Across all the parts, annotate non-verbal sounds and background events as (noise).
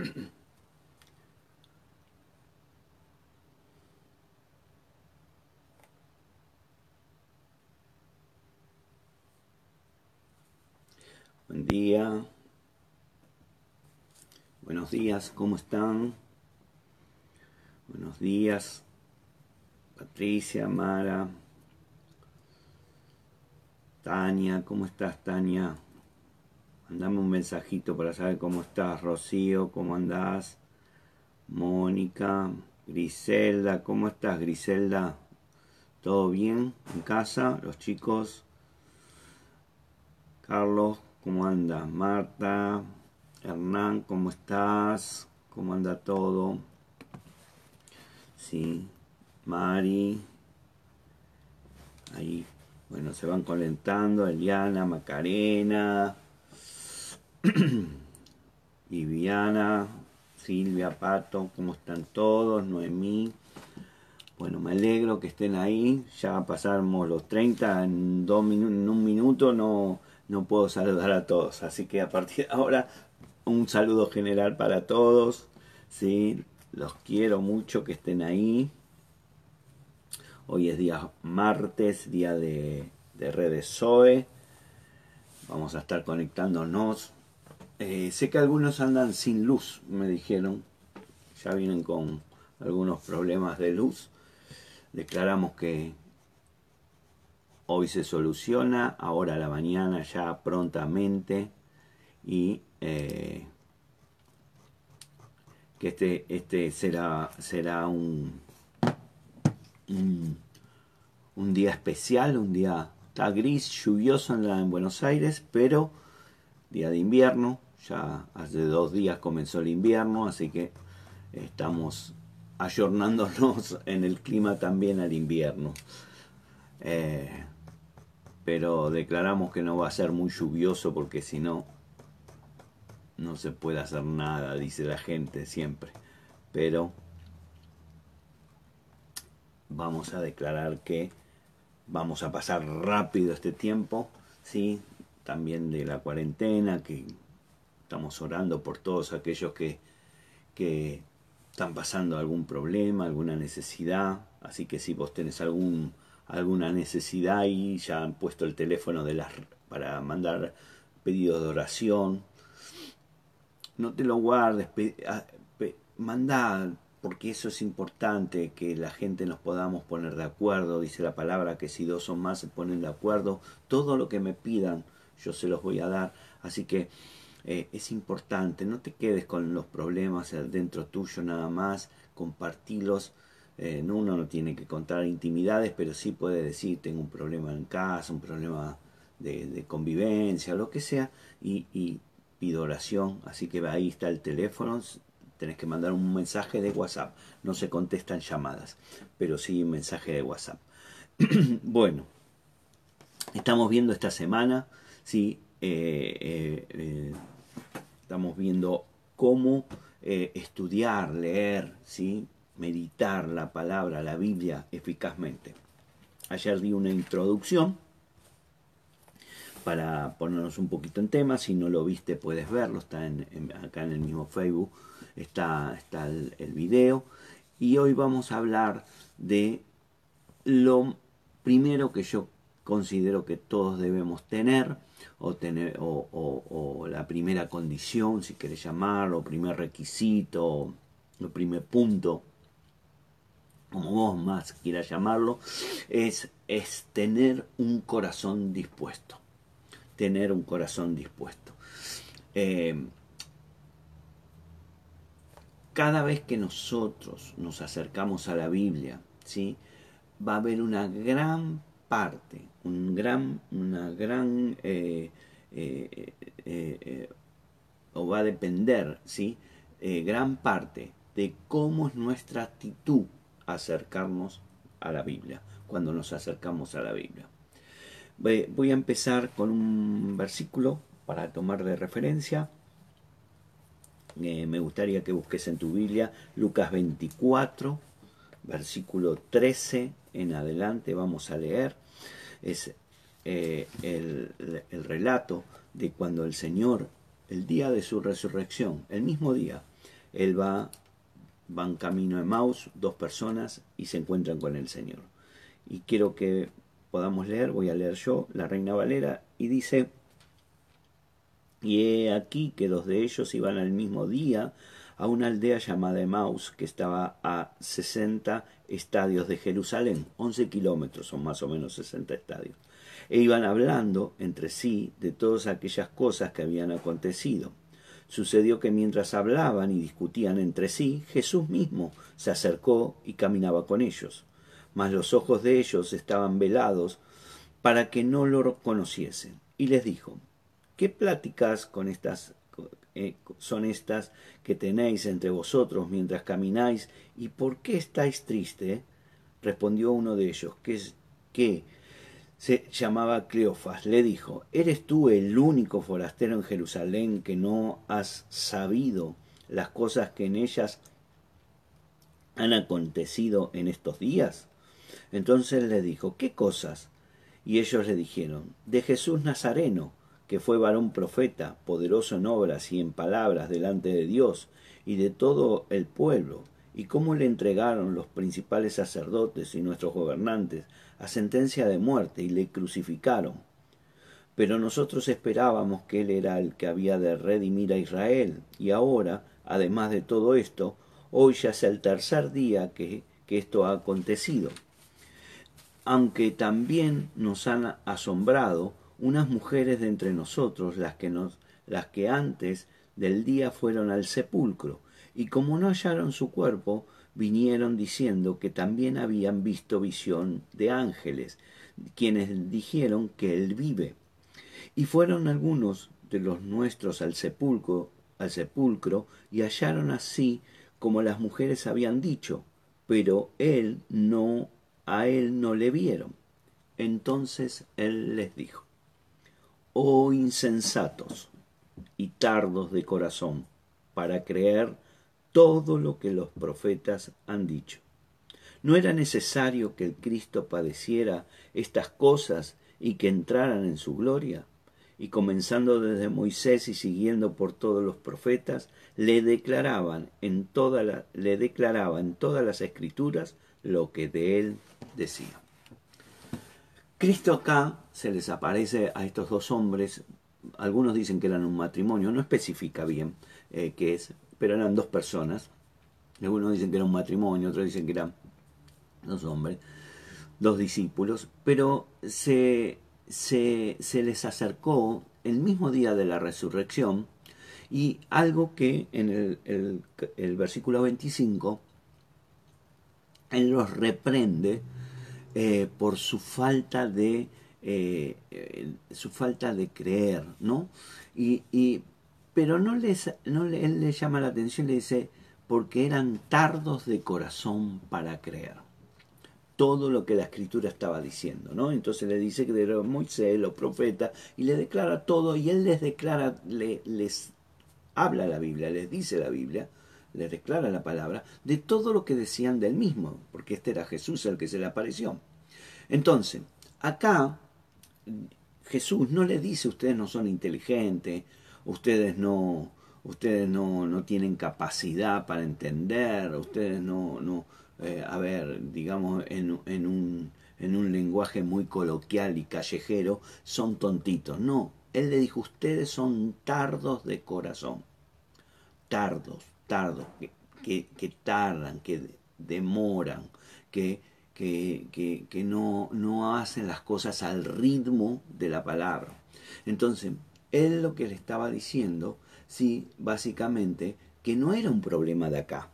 (clears throat) Buen día. Buenos días, ¿cómo están? Buenos días. Patricia, Mara. Tania, ¿cómo estás, Tania? Mandame un mensajito para saber cómo estás, Rocío, ¿cómo andás? Mónica, Griselda, ¿cómo estás, Griselda? ¿Todo bien en casa, los chicos? Carlos, ¿cómo anda? Marta, Hernán, ¿cómo estás? ¿Cómo anda todo? Sí, Mari, ahí, bueno, se van calentando, Eliana, Macarena, (clears throat) Viviana, Silvia, Pato, ¿cómo están todos? Noemí. Bueno, me alegro que estén ahí. Ya pasamos los 30 en, dos un minuto. No, no puedo saludar a todos. Así que a partir de ahora, un saludo general para todos. ¿sí? Los quiero mucho que estén ahí. Hoy es día martes, día de, de redes Zoe. Vamos a estar conectándonos eh, sé que algunos andan sin luz, me dijeron. Ya vienen con algunos problemas de luz. Declaramos que hoy se soluciona, ahora a la mañana ya prontamente. Y eh, que este, este será, será un, un, día especial, un día está gris, lluvioso en Buenos Aires, pero día de invierno, ya hace dos días comenzó el invierno, así que estamos ayornándonos (laughs) en el clima también al invierno. Eh, pero declaramos que no va a ser muy lluvioso porque si no, no se puede hacer nada, dice la gente siempre. Pero vamos a declarar que vamos a pasar rápido este tiempo, ¿sí? también de la cuarentena, que Estamos orando por todos aquellos que, que están pasando algún problema, alguna necesidad. Así que si vos tenés algún, alguna necesidad y ya han puesto el teléfono de las, para mandar pedidos de oración, no te lo guardes, manda porque eso es importante, que la gente nos podamos poner de acuerdo. Dice la palabra que si dos o más se ponen de acuerdo, todo lo que me pidan yo se los voy a dar. Así que eh, es importante, no te quedes con los problemas dentro tuyo nada más, compartilos. Eh, uno no tiene que contar intimidades, pero sí puede decir, tengo un problema en casa, un problema de, convivencia, lo que sea, y, y, pido oración. Así que ahí está el teléfono, tenés que mandar un mensaje de WhatsApp. No se contestan llamadas, pero sí un mensaje de WhatsApp. (clears throat) bueno, estamos viendo esta semana, sí, eh, eh Estamos viendo cómo eh, estudiar, leer, ¿sí? meditar la palabra, la Biblia eficazmente. Ayer di una introducción para ponernos un poquito en tema. Si no lo viste, puedes verlo. Está acá en el mismo Facebook. Está, está el, el video. Y hoy vamos a hablar de lo primero que yo considero que todos debemos tener o, tener, o, la primera condición, si querés llamarlo, primer requisito, el primer punto, como vos más quieras llamarlo, es, tener un corazón dispuesto. Tener un corazón dispuesto. Eh, cada vez que nosotros nos acercamos a la Biblia, ¿sí? va a haber una gran parte, un gran, una gran, eh, eh, eh, o va a depender, ¿sí? gran parte de cómo es nuestra actitud acercarnos a la Biblia, cuando nos acercamos a la Biblia. Voy a empezar con un versículo para tomar de referencia. me gustaría que busques en tu Biblia Lucas 24, versículo 13 en adelante vamos a leer. Es eh, el, relato de cuando el Señor, el día de su resurrección, el mismo día, él va, van camino de Maus, dos personas, y se encuentran con el Señor. Y quiero que podamos leer, voy a leer yo, la Reina Valera, y dice, y he aquí que dos de ellos iban al mismo día a una aldea llamada Emaus, que estaba a 60 estadios de Jerusalén, 11 kilómetros, son más o menos 60 estadios, e iban hablando entre sí de todas aquellas cosas que habían acontecido. Sucedió que mientras hablaban y discutían entre sí, Jesús mismo se acercó y caminaba con ellos, mas los ojos de ellos estaban velados para que no lo conociesen, y les dijo, ¿Qué pláticas con estas eh, son estas que tenéis entre vosotros mientras camináis? ¿Y por qué estáis triste? Respondió uno de ellos, que, es, que se llamaba Cleofas. Le dijo, ¿eres tú el único forastero en Jerusalén que no has sabido las cosas que en ellas han acontecido en estos días? Entonces le dijo, ¿qué cosas? Y ellos le dijeron, de Jesús Nazareno que fue varón profeta, poderoso en obras y en palabras delante de Dios y de todo el pueblo, y cómo le entregaron los principales sacerdotes y nuestros gobernantes a sentencia de muerte y le crucificaron. Pero nosotros esperábamos que él era el que había de redimir a Israel, y ahora, además de todo esto, hoy ya es el tercer día que, que esto ha acontecido. Aunque también nos han asombrado unas mujeres de entre nosotros, las que nos, las que antes del día fueron al sepulcro, y como no hallaron su cuerpo, vinieron diciendo que también habían visto visión de ángeles, quienes dijeron que él vive. Y fueron algunos de los nuestros al sepulcro, al sepulcro, y hallaron así como las mujeres habían dicho, pero él no, a él no le vieron. Entonces él les dijo, oh insensatos y tardos de corazón, para creer todo lo que los profetas han dicho. ¿No era necesario que el Cristo padeciera estas cosas y que entraran en su gloria? Y comenzando desde Moisés y siguiendo por todos los profetas, le declaraban en le todas las escrituras lo que de él decía. Cristo acá se les aparece a estos dos hombres, algunos dicen que eran un matrimonio, no especifica bien eh, qué es, pero eran dos personas. Algunos dicen que era un matrimonio, otros dicen que eran dos hombres, dos discípulos, pero se, se, les acercó el mismo día de la resurrección y algo que en el, el, el versículo 25 él los reprende eh, por su falta de eh, eh, su falta de creer, ¿no? Y, y pero no les, no le, él le llama la atención, le dice porque eran tardos de corazón para creer todo lo que la escritura estaba diciendo, ¿no? Entonces le dice que era Moisés, los profetas, y le declara todo, y él les declara, le, les habla la Biblia, les dice la Biblia, le declara la palabra, de todo lo que decían del mismo, porque este era Jesús el que se le apareció. Entonces, acá Jesús no le dice ustedes no son inteligentes, ustedes no, ustedes no, no tienen capacidad para entender, ustedes no, no eh, a ver, digamos, en, en, un, en un lenguaje muy coloquial y callejero, son tontitos. No, él le dijo, ustedes son tardos de corazón, tardos, tardos, que, tardan, que demoran, que, que, que, no, no hacen las cosas al ritmo de la palabra. Entonces, él lo que le estaba diciendo, sí, básicamente, que no era un problema de acá,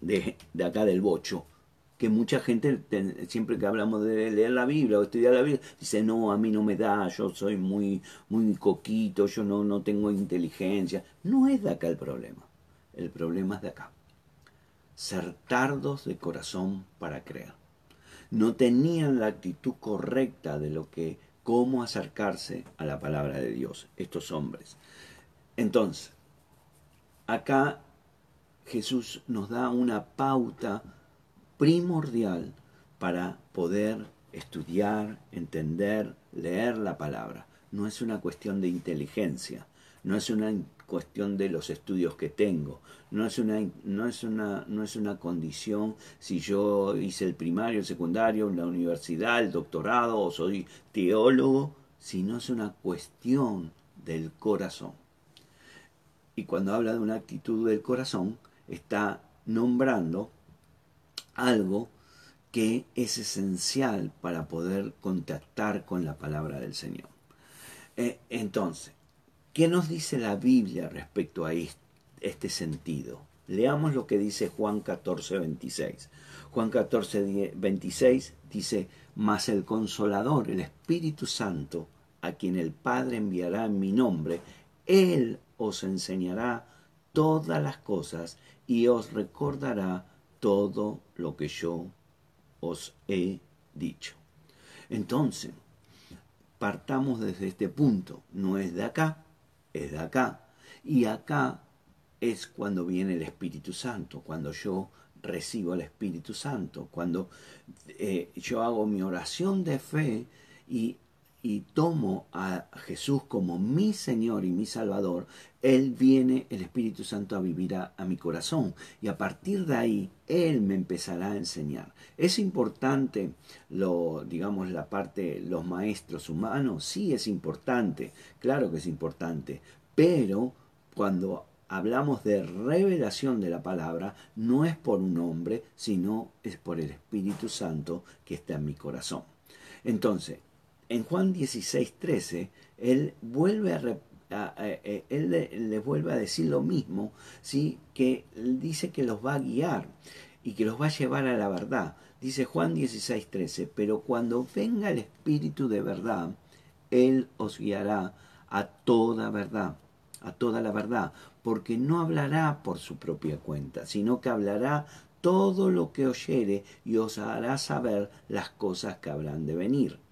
de, de acá del bocho, que mucha gente, siempre que hablamos de leer la Biblia o estudiar la Biblia, dice, no, a mí no me da, yo soy muy, muy coquito, yo no, no tengo inteligencia. No es de acá el problema. El problema es de acá. Ser tardos de corazón para creer. No tenían la actitud correcta de lo que, cómo acercarse a la palabra de Dios, estos hombres. Entonces, acá Jesús nos da una pauta primordial para poder estudiar, entender, leer la palabra. No es una cuestión de inteligencia, no es una cuestión de los estudios que tengo. No es una, no es una, no es una condición si yo hice el primario, el secundario, la universidad, el doctorado o soy teólogo, sino es una cuestión del corazón. Y cuando habla de una actitud del corazón, está nombrando algo que es esencial para poder contactar con la palabra del Señor. Eh, entonces, ¿qué nos dice la Biblia respecto a este sentido? Leamos lo que dice Juan 14, 26. Juan 14, 26 dice, mas el consolador, el Espíritu Santo, a quien el Padre enviará en mi nombre, Él os enseñará todas las cosas y os recordará todo lo que yo os he dicho. Entonces, partamos desde este punto. No es de acá, es de acá. Y acá es cuando viene el Espíritu Santo, cuando yo recibo el Espíritu Santo, cuando eh, yo hago mi oración de fe y y tomo a Jesús como mi Señor y mi Salvador, Él viene, el Espíritu Santo, a vivir a, mi corazón. Y a partir de ahí, Él me empezará a enseñar. ¿Es importante, lo, digamos, la parte, los maestros humanos? Sí, es importante, claro que es importante. Pero cuando hablamos de revelación de la palabra, no es por un hombre, sino es por el Espíritu Santo que está en mi corazón. Entonces, en Juan 16, 13, él vuelve a, él le, vuelve a decir lo mismo, ¿sí? que dice que los va a guiar y que los va a llevar a la verdad. Dice Juan 16, 13, pero cuando venga el Espíritu de verdad, Él os guiará a toda verdad, a toda la verdad, porque no hablará por su propia cuenta, sino que hablará todo lo que oyere y os hará saber las cosas que habrán de venir.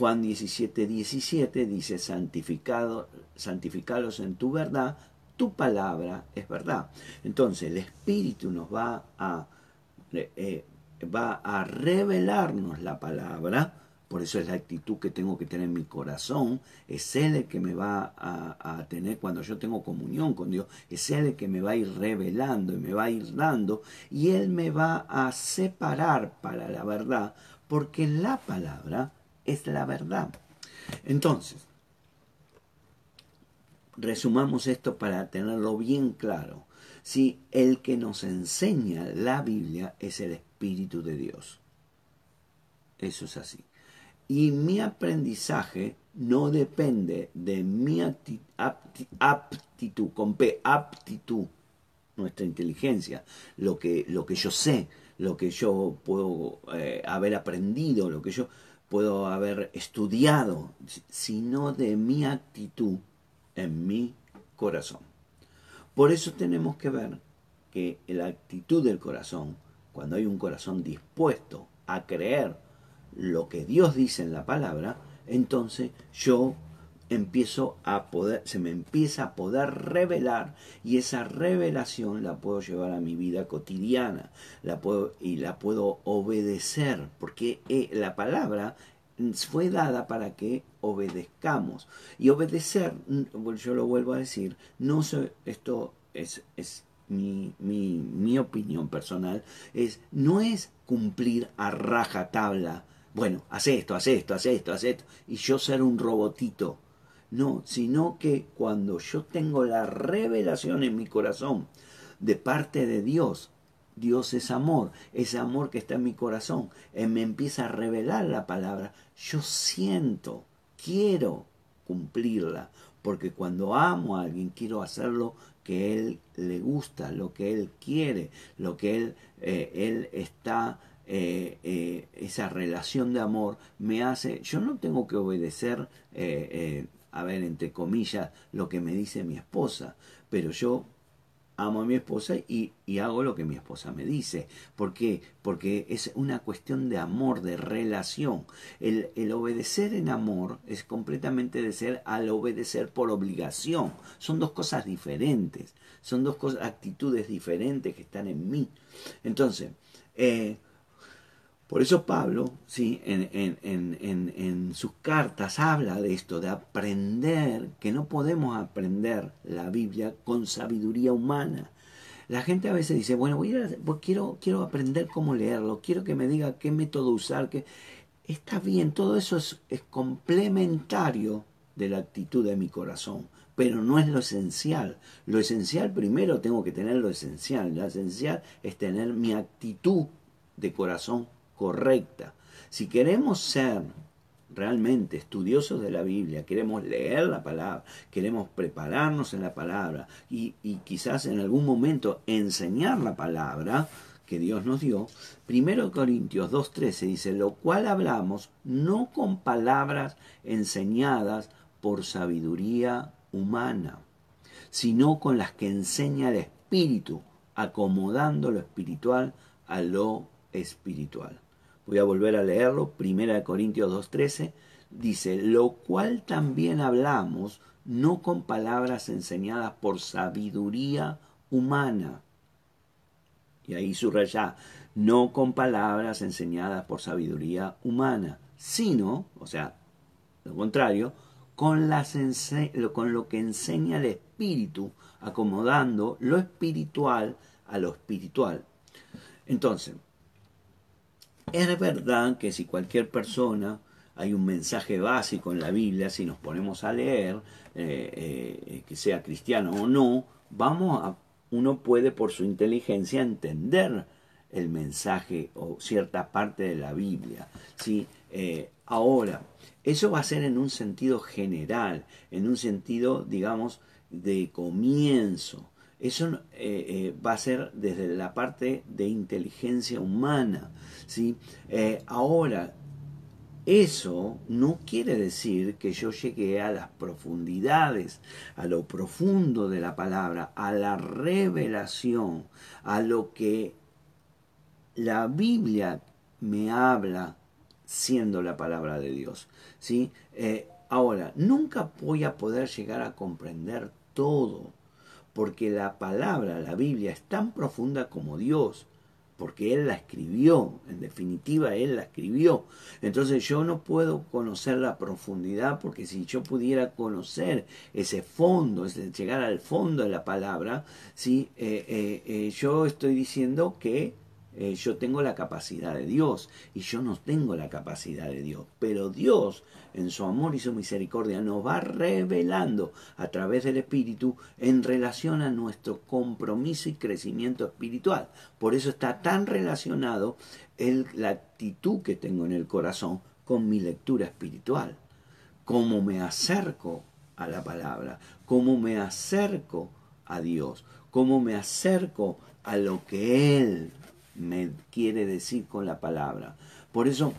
Juan 17, 17 dice, Santificado, santificados en tu verdad, tu palabra es verdad. Entonces el Espíritu nos va a, eh, eh, va a revelarnos la palabra, por eso es la actitud que tengo que tener en mi corazón, es Él el que me va a, a, tener cuando yo tengo comunión con Dios, es Él el que me va a ir revelando y me va a ir dando, y Él me va a separar para la verdad, porque la palabra es la verdad. Entonces, resumamos esto para tenerlo bien claro. Si el que nos enseña la Biblia es el Espíritu de Dios. Eso es así. Y mi aprendizaje no depende de mi aptitud, con P, aptitud, nuestra inteligencia, lo que, lo que yo sé, lo que yo puedo eh, haber aprendido, lo que yo puedo haber estudiado, sino de mi actitud en mi corazón. Por eso tenemos que ver que la actitud del corazón, cuando hay un corazón dispuesto a creer lo que Dios dice en la palabra, entonces yo empiezo a poder, se me empieza a poder revelar y esa revelación la puedo llevar a mi vida cotidiana la puedo, y la puedo obedecer, porque eh, la palabra fue dada para que obedezcamos. Y obedecer, yo lo vuelvo a decir, no sé, esto es, es mi, mi, mi opinión personal, es, no es cumplir a raja tabla, bueno, haz esto, haz esto, haz esto, haz esto, y yo ser un robotito no, sino que cuando yo tengo la revelación en mi corazón de parte de Dios, Dios es amor, ese amor que está en mi corazón, Él me empieza a revelar la palabra, yo siento, quiero cumplirla, porque cuando amo a alguien quiero hacerlo que él le gusta, lo que él quiere, lo que él, eh, él está, eh, eh, esa relación de amor me hace, yo no tengo que obedecer a ver, entre comillas, lo que me dice mi esposa, pero yo amo a mi esposa y, hago lo que mi esposa me dice. ¿Por qué? Porque es una cuestión de amor, de relación. El, el, obedecer en amor es completamente de ser al obedecer por obligación. Son dos cosas diferentes, son dos cosas, actitudes diferentes que están en mí. Entonces, eh, Por eso Pablo, ¿sí? En, en, sus cartas habla de esto, de aprender, que no podemos aprender la Biblia con sabiduría humana. La gente a veces dice, bueno, voy a, quiero, quiero aprender cómo leerlo, quiero que me diga qué método usar, que está bien, todo eso es, es complementario de la actitud de mi corazón, pero no es lo esencial. Lo esencial primero tengo que tener lo esencial. Lo esencial es tener mi actitud de corazón correcta. Si queremos ser realmente estudiosos de la Biblia, queremos leer la palabra, queremos prepararnos en la palabra y, quizás en algún momento enseñar la palabra que Dios nos dio, primero Corintios 2.13 dice, lo cual hablamos no con palabras enseñadas por sabiduría humana, sino con las que enseña el Espíritu, acomodando lo espiritual a lo espiritual. Voy a volver a leerlo, 1 Corintios 2.13, dice, lo cual también hablamos no con palabras enseñadas por sabiduría humana. Y ahí subraya, no con palabras enseñadas por sabiduría humana, sino, o sea, lo contrario, con, las con lo que enseña el espíritu, acomodando lo espiritual a lo espiritual. Entonces, es verdad que si cualquier persona, hay un mensaje básico en la Biblia, si nos ponemos a leer, eh, eh, que sea cristiano o no, vamos a, uno puede por su inteligencia entender el mensaje o cierta parte de la Biblia. ¿sí? Eh, ahora, eso va a ser en un sentido general, en un sentido, digamos, de comienzo. Eso eh, eh, va a ser desde la parte de inteligencia humana. ¿sí? Eh, ahora, eso no quiere decir que yo llegue a las profundidades, a lo profundo de la palabra, a la revelación, a lo que la Biblia me habla siendo la palabra de Dios. ¿sí? ahora, nunca voy a poder llegar a comprender todo porque la palabra, la Biblia, es tan profunda como Dios, porque Él la escribió, en definitiva Él la escribió. Entonces yo no puedo conocer la profundidad, porque si yo pudiera conocer ese fondo, ese, llegar al fondo de la palabra, ¿sí? Eh, eh, eh, yo estoy diciendo que yo tengo la capacidad de Dios y yo no tengo la capacidad de Dios, pero Dios en su amor y su misericordia, nos va revelando a través del Espíritu en relación a nuestro compromiso y crecimiento espiritual. Por eso está tan relacionado el, la actitud que tengo en el corazón con mi lectura espiritual. Cómo me acerco a la palabra, cómo me acerco a Dios, cómo me acerco a lo que Él me quiere decir con la palabra. Por eso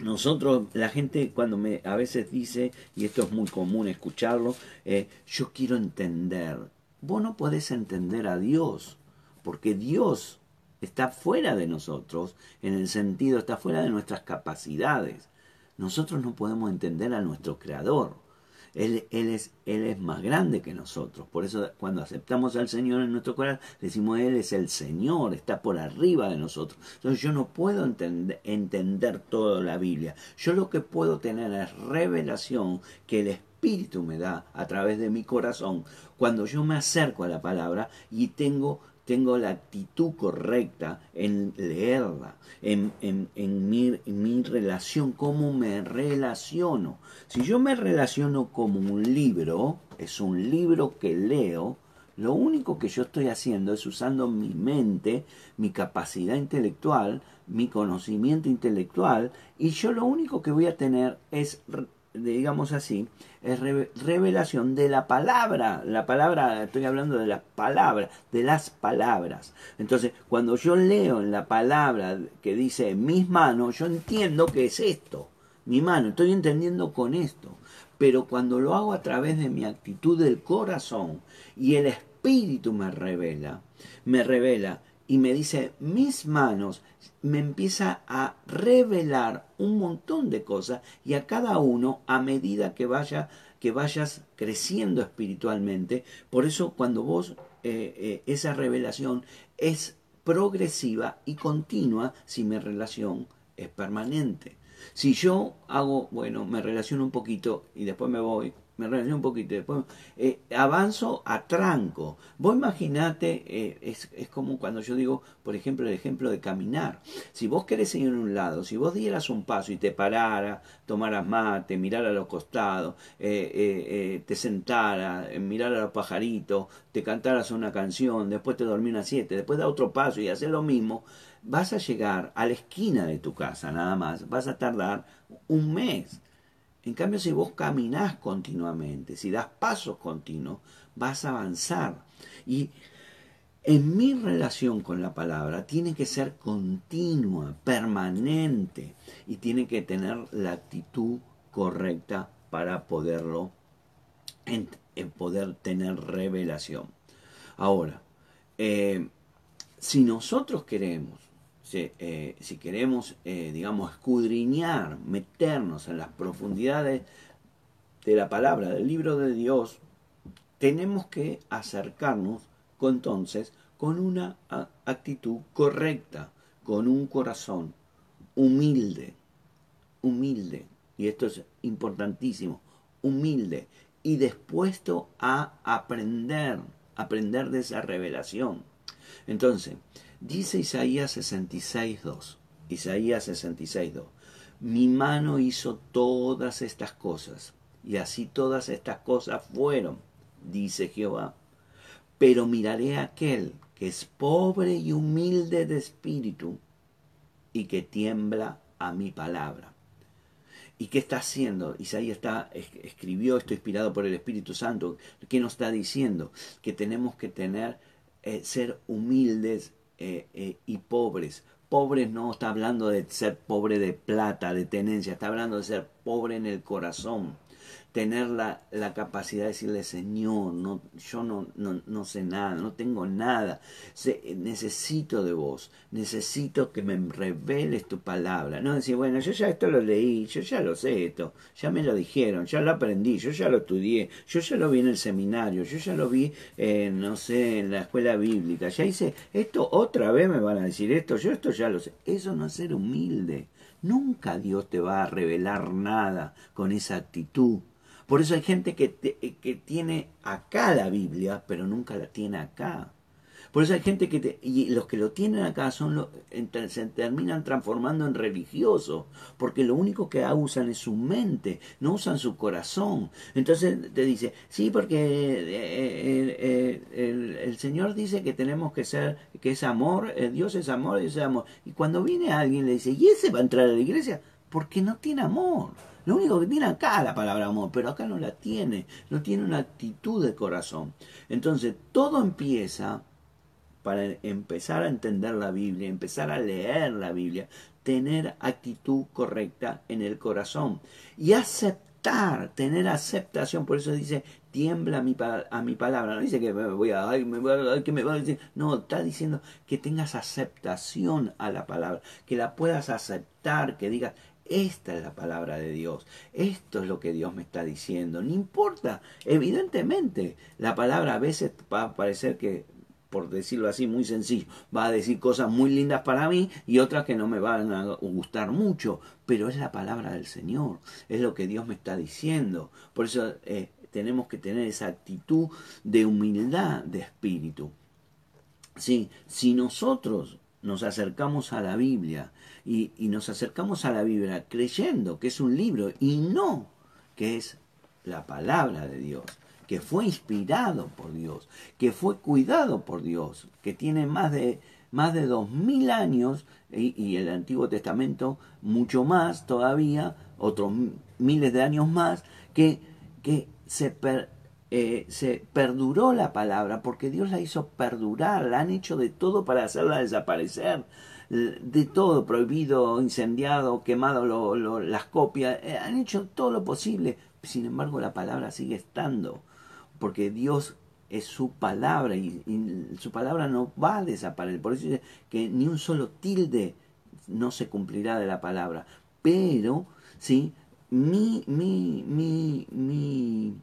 nosotros, la gente cuando me a veces dice, y esto es muy común escucharlo, eh, yo quiero entender. Vos no podés entender a Dios, porque Dios está fuera de nosotros, en el sentido, está fuera de nuestras capacidades. Nosotros no podemos entender a nuestro Creador. Él, es, él es más grande que nosotros. Por eso cuando aceptamos al Señor en nuestro corazón, decimos Él es el Señor, está por arriba de nosotros. Entonces yo no puedo entender, entender toda la Biblia. Yo lo que puedo tener es revelación que el Espíritu me da a través de mi corazón cuando yo me acerco a la palabra y tengo tengo la actitud correcta en leerla, en, en, mi, mi, relación, cómo me relaciono. Si yo me relaciono como un libro, es un libro que leo, lo único que yo estoy haciendo es usando mi mente, mi capacidad intelectual, mi conocimiento intelectual, y yo lo único que voy a tener es digamos así, es revelación de la palabra. La palabra, estoy hablando de la palabra, de las palabras. Entonces, cuando yo leo en la palabra que dice mis manos, yo entiendo que es esto, mi mano, estoy entendiendo con esto. Pero cuando lo hago a través de mi actitud del corazón y el Espíritu me revela, me revela y me dice mis manos, me empieza a revelar un montón de cosas y a cada uno a medida que vaya que vayas creciendo espiritualmente. Por eso cuando vos eh, eh, esa revelación es progresiva y continua si mi relación es permanente. Si yo hago, bueno, me relaciono un poquito y después me voy, me relaciono un poquito, después eh, avanzo a tranco. Vos imaginate, eh, es, es, como cuando yo digo, por ejemplo, el ejemplo de caminar. Si vos querés ir a un lado, si vos dieras un paso y te pararas, tomaras mate, mirar a los costados, eh, te sentaras, mirar a los pajaritos, te cantaras una canción, después te dormí una siete, después da otro paso y haces lo mismo, vas a llegar a la esquina de tu casa nada más, vas a tardar un mes. En cambio, si vos caminás continuamente, si das pasos continuos, vas a avanzar. Y en mi relación con la palabra tiene que ser continua, permanente, y tiene que tener la actitud correcta para poderlo, en, poder tener revelación. Ahora, eh, si nosotros queremos eh, si, queremos, eh, digamos, escudriñar, meternos en las profundidades de la palabra, del libro de Dios, tenemos que acercarnos entonces con una actitud correcta, con un corazón humilde, humilde, y esto es importantísimo, humilde y dispuesto a aprender, aprender de esa revelación. Entonces, Dice Isaías 66.2. Isaías 66.2. Mi mano hizo todas estas cosas, y así todas estas cosas fueron, dice Jehová. Pero miraré a aquel que es pobre y humilde de espíritu, y que tiembla a mi palabra. ¿Y qué está haciendo? Isaías está, escribió esto inspirado por el Espíritu Santo. ¿Qué nos está diciendo? Que tenemos que tener, eh, ser humildes eh, eh, y pobres. Pobres no está hablando de ser pobre de plata, de tenencia, está hablando de ser pobre en el corazón tener la, la, capacidad de decirle, Señor, no, yo no, no, no sé nada, no tengo nada, necesito de vos, necesito que me reveles tu palabra. No decir, bueno, yo ya esto lo leí, yo ya lo sé esto, ya me lo dijeron, ya lo aprendí, yo ya lo estudié, yo ya lo vi en el seminario, yo ya lo vi, no sé, en la escuela bíblica, ya hice esto, otra vez me van a decir esto, yo esto ya lo sé. Eso no es ser humilde. Nunca Dios te va a revelar nada con esa actitud por eso hay gente que, que tiene acá la Biblia, pero nunca la tiene acá. Por eso hay gente que, y los que lo tienen acá son los, se terminan transformando en religiosos, porque lo único que usan es su mente, no usan su corazón. Entonces te dice, sí, porque eh, eh, el, el, Señor dice que tenemos que ser, que es amor, eh, Dios es amor, Dios es amor. Y cuando viene alguien le dice, ¿y ese va a entrar a la iglesia? Porque no tiene amor. Lo único que tiene acá la palabra amor, pero acá no la tiene, no tiene una actitud de corazón. Entonces, todo empieza para empezar a entender la Biblia, empezar a leer la Biblia, tener actitud correcta en el corazón y aceptar, tener aceptación. Por eso dice, tiembla a mi, a mi palabra. No dice que me voy a, ay, me voy a, que me va a decir. No, está diciendo que tengas aceptación a la palabra, que la puedas aceptar, que digas, esta es la palabra de Dios. Esto es lo que Dios me está diciendo. No importa. Evidentemente, la palabra a veces va a parecer que, por decirlo así, muy sencillo, va a decir cosas muy lindas para mí y otras que no me van a gustar mucho. Pero es la palabra del Señor. Es lo que Dios me está diciendo. Por eso eh, tenemos que tener esa actitud de humildad de espíritu. Sí, si nosotros nos acercamos a la Biblia y, nos acercamos a la Biblia creyendo que es un libro y no que es la palabra de Dios, que fue inspirado por Dios, que fue cuidado por Dios, que tiene más de más de dos mil años y, el Antiguo Testamento mucho más todavía, otros miles de años más, que, que se, eh, se perduró la palabra porque Dios la hizo perdurar, la han hecho de todo para hacerla desaparecer de todo, prohibido, incendiado, quemado las copias, eh, han hecho todo lo posible. Sin embargo, la palabra sigue estando, porque Dios es su palabra y, su palabra no va a desaparecer. Por eso dice que ni un solo tilde no se cumplirá de la palabra. Pero, ¿sí? Mi, mi, mi, mi,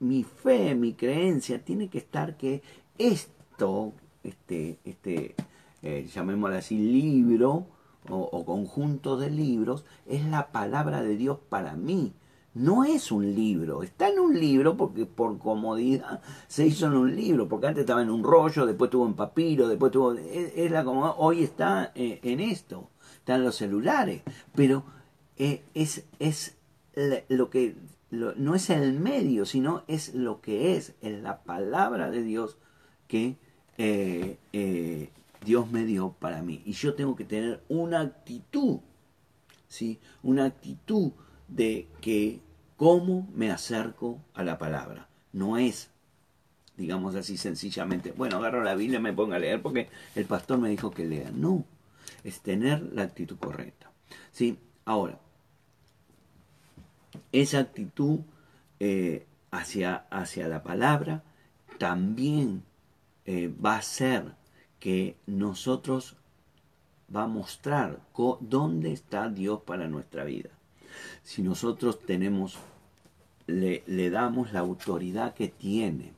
mi fe, mi creencia tiene que estar que esto, este, este, eh, llamémoslo así, libro o, o conjunto de libros, es la palabra de Dios para mí no es un libro, está en un libro porque por comodidad se hizo en un libro, porque antes estaba en un rollo, después tuvo en papiro, después tuvo... Es, la comodidad, hoy está eh, en esto, está en los celulares, pero eh, es, es lo que... no es el medio, sino es lo que es, es la palabra de Dios que eh, Dios me dio para mí. Y yo tengo que tener una actitud, ¿sí? Una actitud de que cómo me acerco a la palabra. No es, digamos así sencillamente, bueno, agarro la Biblia y me pongo a leer porque el pastor me dijo que lea. No, es tener la actitud correcta. ¿Sí? Ahora, esa actitud eh, hacia, hacia la palabra también eh, va a ser que nosotros va a mostrar dónde está Dios para nuestra vida si nosotros tenemos, le, le damos la autoridad que tiene,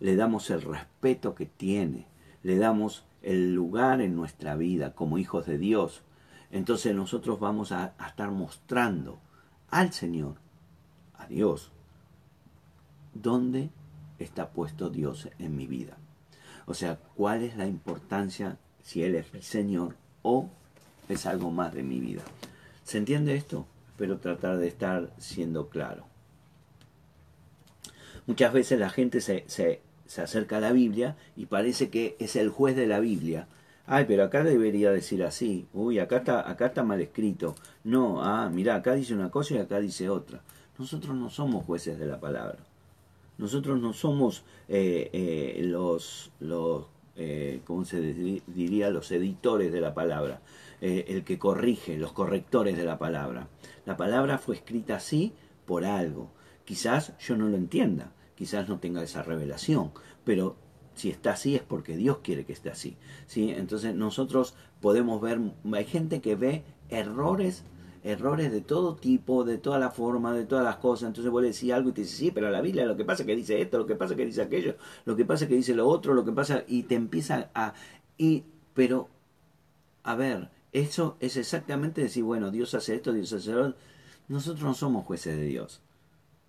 le damos el respeto que tiene, le damos el lugar en nuestra vida como hijos de Dios, entonces nosotros vamos a, a, estar mostrando al Señor, a Dios, dónde está puesto Dios en mi vida. O sea, cuál es la importancia si Él es mi Señor o es algo más de mi vida. ¿Se entiende esto? Pero tratar de estar siendo claro. Muchas veces la gente se, se, acerca a la Biblia y parece que es el juez de la Biblia. Ay, pero acá debería decir así. Uy, acá está, acá está mal escrito. No, ah, mira, acá dice una cosa y acá dice otra. Nosotros no somos jueces de la palabra. Nosotros no somos eh, eh, los, los eh, ¿cómo se diría? Los editores de la palabra. El que corrige, los correctores de la palabra. La palabra fue escrita así por algo. Quizás yo no lo entienda, quizás no tenga esa revelación, pero si está así es porque Dios quiere que esté así. ¿sí? Entonces nosotros podemos ver, hay gente que ve errores errores de todo tipo, de toda la forma, de todas las cosas. Entonces vos le decís algo y te dice, sí, pero la Biblia lo que pasa es que dice esto, lo que pasa es que dice aquello, lo que pasa es que dice lo otro, lo que pasa, y te empieza a... Y, pero, a ver, eso es exactamente decir, bueno, Dios hace esto, Dios hace lo Nosotros no somos jueces de Dios.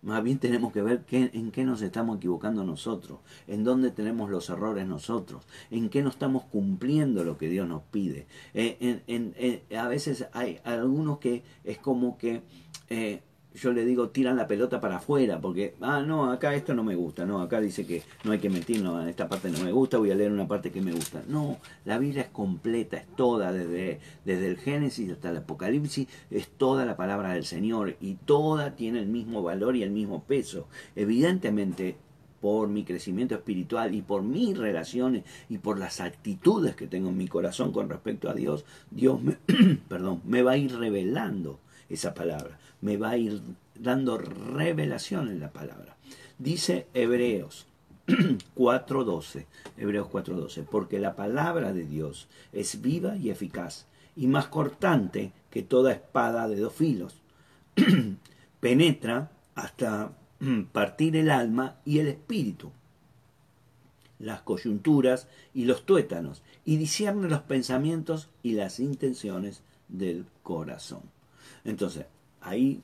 Más bien tenemos que ver en qué nos estamos equivocando nosotros, en dónde tenemos los errores nosotros, en qué no estamos cumpliendo lo que Dios nos pide. Eh, en, a veces hay algunos que es como que eh, yo le digo, tiran la pelota para afuera, porque, ah, no, acá esto no me gusta, no, acá dice que no hay que mentirlo, en esta parte no me gusta, voy a leer una parte que me gusta. No, la Biblia es completa, es toda, desde, desde el Génesis hasta el Apocalipsis, es toda la palabra del Señor y toda tiene el mismo valor y el mismo peso. Evidentemente, por mi crecimiento espiritual y por mis relaciones y por las actitudes que tengo en mi corazón con respecto a Dios, Dios me, (clears throat) perdón, me va a ir revelando esa palabra me va a ir dando revelación en la palabra. Dice Hebreos (clears throat) 4.12, Hebreos 4.12, porque la palabra de Dios es viva y eficaz y más cortante que toda espada de dos filos. (clears throat) Penetra hasta (clears throat) partir el alma y el espíritu, las coyunturas y los tuétanos, y discierne los pensamientos y las intenciones del corazón. Entonces, ahí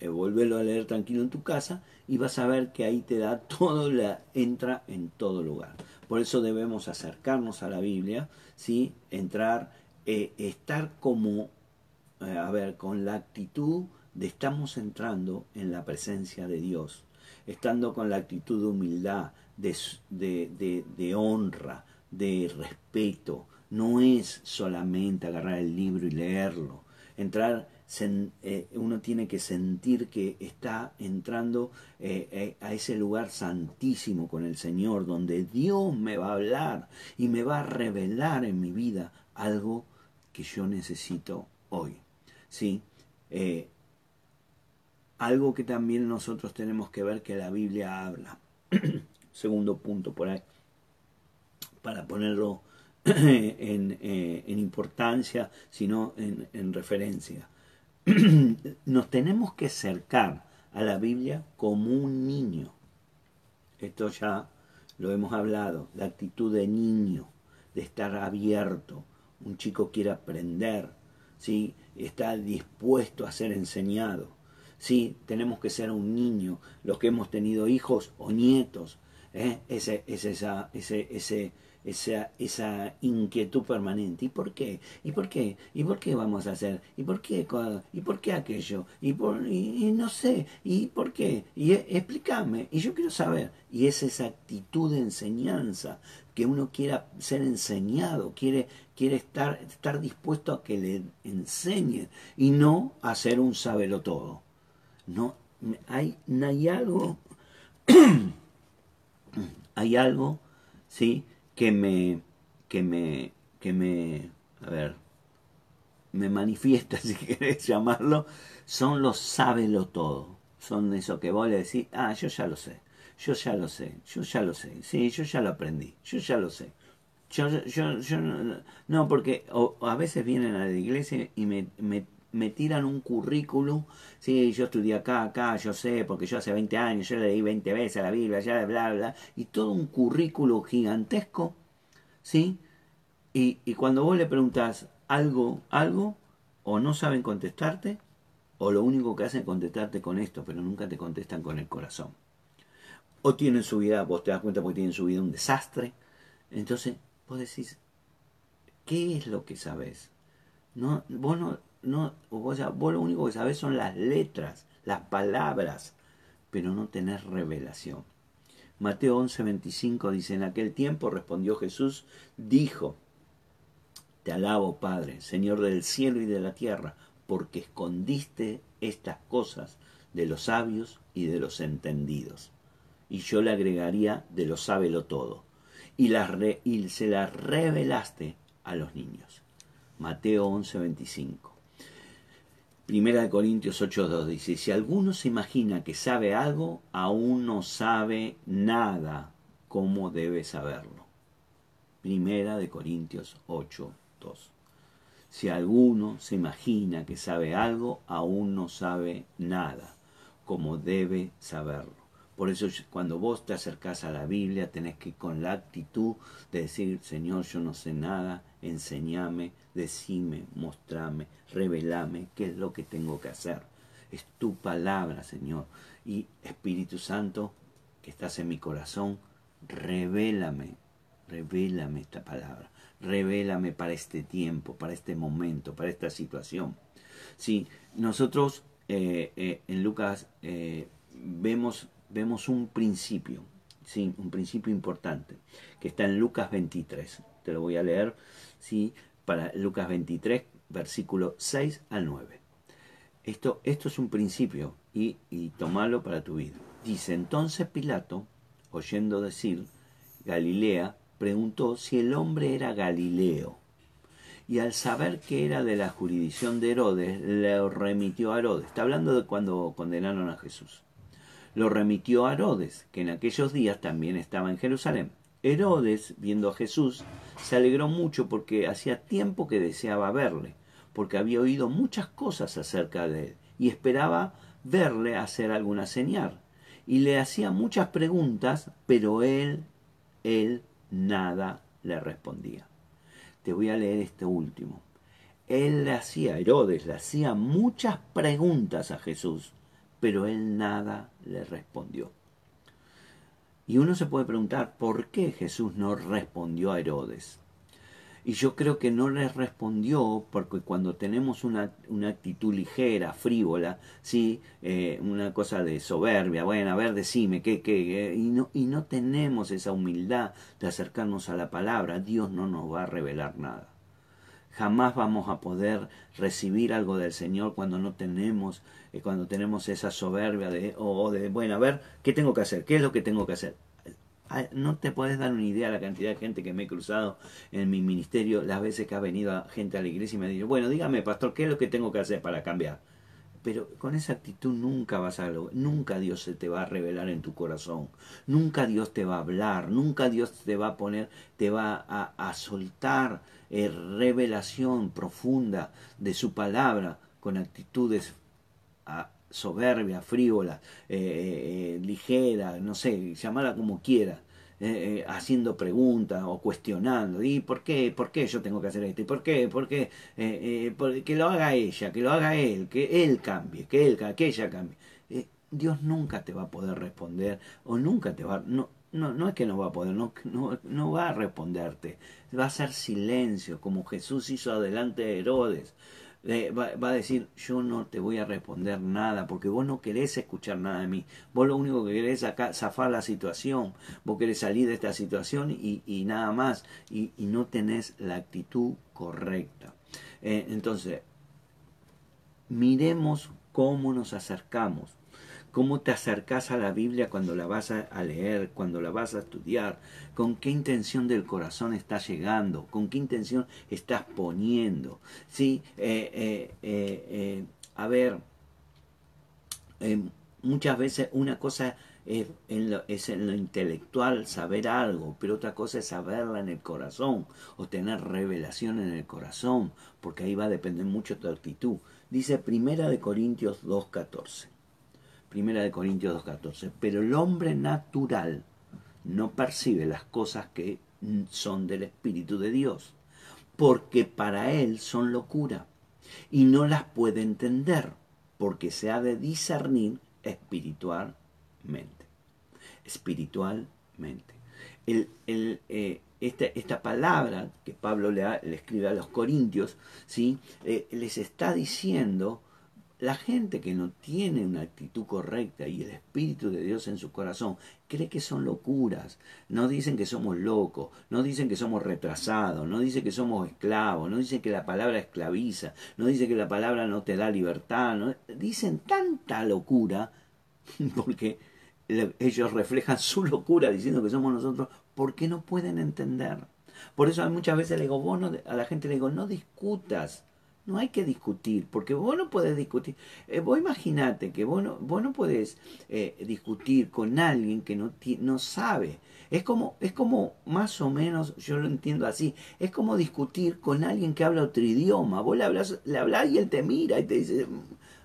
eh, volverlo a leer tranquilo en tu casa y vas a ver que ahí te da (laughs) todo, la, entra en todo lugar. Por eso debemos acercarnos a la Biblia, ¿sí? entrar, eh, estar como, eh, a ver, con la actitud de estamos entrando en la presencia de Dios, estando con la actitud de humildad, de, de, de honra, de respeto. No es solamente agarrar el libro y leerlo, entrar eh, uno tiene que sentir que está entrando eh, eh, a ese lugar santísimo con el Señor, donde Dios me va a hablar y me va a revelar en mi vida algo que yo necesito hoy. ¿Sí? algo que también nosotros tenemos que ver que la Biblia habla. (clears throat) Segundo punto por ahí, para ponerlo (clears throat) en, importancia, sino en referencia. (clears throat) nos tenemos que acercar a la Biblia como un niño. Esto ya lo hemos hablado, la actitud de niño. de estar abierto. Un chico quiere aprender, ¿sí? está dispuesto a ser enseñado. Sí, tenemos que ser un niño, los que hemos tenido hijos o nietos. ¿Eh? Ese, ese, esa, ese, ese, esa, esa inquietud permanente. ¿Y por qué? ¿Y por qué? ¿Y por qué vamos a hacer? ¿Y por qué? ¿Y por qué aquello? ¿Y, por, y, no sé? ¿Y por qué? Y e, explícame. Y yo quiero saber. Y es esa actitud de enseñanza que uno quiera ser enseñado, quiere, quiere estar, estar dispuesto a que le enseñen y no a ser un sabelo todo. No, hay, hay algo, (clears throat) hay algo, ¿sí? que me, que me, que me, a ver, me manifiesta, (laughs) si querés llamarlo, son los sábelo todo. Son eso que vos le decís, ah, yo ya lo sé, yo ya lo sé, yo ya lo sé, sí, yo ya lo aprendí, yo ya lo sé. Yo, yo, yo no, porque a veces vienen a la iglesia y me, me, me tiran un currículum, sí, yo estudié acá, acá, yo sé, porque yo hace 20 años, yo leí 20 veces la Biblia, ya, bla, bla, y todo un currículo gigantesco, ¿sí? Y, y cuando vos le preguntas algo, algo, o no saben contestarte, o lo único que hacen es contestarte con esto, pero nunca te contestan con el corazón. O tienen su vida, vos te das cuenta porque tienen su vida un desastre. Entonces, vos decís, ¿qué es lo que sabes? No, vos no, no, vos, vos lo único que sabés son las letras, las palabras, pero no tenés revelación. Mateo 11:25 dice, en aquel tiempo respondió Jesús, dijo, te alabo Padre, Señor del cielo y de la tierra, porque escondiste estas cosas de los sabios y de los entendidos. Y yo le agregaría de lo sábelo todo. Y, y se las revelaste a los niños. Mateo 11:25. Primera de Corintios 8.2 dice, si alguno se imagina que sabe algo, aún no sabe nada como debe saberlo. Primera de Corintios 8.2. Si alguno se imagina que sabe algo, aún no sabe nada como debe saberlo. Por eso cuando vos te acercás a la Biblia tenés que con la actitud de decir, Señor, yo no sé nada, enseñame, decime, mostrame, revelame qué es lo que tengo que hacer. Es tu palabra, Señor. Y Espíritu Santo, que estás en mi corazón, revélame, revélame esta palabra. Revélame para este tiempo, para este momento, para esta situación. Si nosotros eh, eh, en Lucas eh, vemos vemos un principio, ¿sí? un principio importante, que está en Lucas 23. Te lo voy a leer, ¿sí? para Lucas 23, versículo 6 al 9. Esto, esto es un principio y, y tomalo para tu vida. Dice, entonces Pilato, oyendo decir Galilea, preguntó si el hombre era Galileo. Y al saber que era de la jurisdicción de Herodes, le remitió a Herodes. Está hablando de cuando condenaron a Jesús lo remitió a Herodes, que en aquellos días también estaba en Jerusalén. Herodes, viendo a Jesús, se alegró mucho porque hacía tiempo que deseaba verle, porque había oído muchas cosas acerca de él y esperaba verle hacer alguna señal. Y le hacía muchas preguntas, pero él, él nada le respondía. Te voy a leer este último. Él le hacía, Herodes le hacía muchas preguntas a Jesús, pero él nada le respondió. Y uno se puede preguntar, ¿por qué Jesús no respondió a Herodes? Y yo creo que no le respondió porque cuando tenemos una, actitud ligera, frívola, ¿sí? Eh, una cosa de soberbia, bueno, a ver, decime, ¿qué, qué? Y, no, y no tenemos esa humildad de acercarnos a la palabra, Dios no nos va a revelar nada. Jamás vamos a poder recibir algo del Señor cuando no tenemos, eh, cuando tenemos esa soberbia de, o de, bueno, a ver, ¿qué tengo que hacer? ¿Qué es lo que tengo que hacer? Ah, no te puedes dar una idea de la cantidad de gente que me he cruzado en mi ministerio, las veces que ha venido gente a la iglesia y me ha dicho, bueno, dígame, pastor, ¿qué es lo que tengo que hacer para cambiar? Pero con esa actitud nunca vas a nunca Dios se te va a revelar en tu corazón, nunca Dios te va a hablar, nunca Dios te va a poner, te va a, a soltar eh, revelación profunda de su palabra con actitudes a, ah, soberbia, frívola, eh, eh, ligera, no sé, llamala como quiera. haciendo preguntas o cuestionando. ¿Y por qué? ¿Por qué yo tengo que hacer esto? ¿Y por qué? ¿Por qué? que lo haga ella, que lo haga él, que él cambie, que él, que ella cambie. Dios nunca te va a poder responder o nunca te va no no no es que no va a poder no, no, no va a responderte. Va a ser silencio como Jesús hizo adelante de Herodes. Va, a decir, yo no te voy a responder nada, porque vos no querés escuchar nada de mí. Vos lo único que querés es zafar la situación, vos querés salir de esta situación y, nada más, y, no tenés la actitud correcta. Eh, entonces, miremos cómo nos acercamos cómo te acercas a la Biblia cuando la vas a leer, cuando la vas a estudiar, con qué intención del corazón estás llegando, con qué intención estás poniendo. ¿sí? Eh, eh, eh, a ver, muchas veces una cosa es en, lo, es en lo intelectual saber algo, pero otra cosa es saberla en el corazón o tener revelación en el corazón, porque ahí va a depender mucho tu actitud. Dice Primera de Corintios 2.14. Primera de Corintios 2.14. Pero el hombre natural no percibe las cosas que son del Espíritu de Dios, porque para él son locura y no las puede entender, porque se ha de discernir espiritualmente. Espiritualmente. El, eh, esta, palabra que Pablo le, escribe a los corintios, ¿sí? Eh, les está diciendo la gente que no tiene una actitud correcta y el Espíritu de Dios en su corazón cree que son locuras. No dicen que somos locos, no dicen que somos retrasados, no dicen que somos esclavos, no dicen que la palabra esclaviza, no dicen que la palabra no te da libertad. No, dicen tanta locura (laughs) porque ellos reflejan su locura diciendo que somos nosotros porque no pueden entender. Por eso muchas veces le digo, a la gente le digo, no discutas no hay que discutir, porque vos no podés discutir. Eh, vos imaginate que vos no, vos no podés eh, discutir con alguien que no, no sabe. Es como, es como, más o menos, yo lo entiendo así, es como discutir con alguien que habla otro idioma. Vos le hablas, le hablas y él te mira y te dice,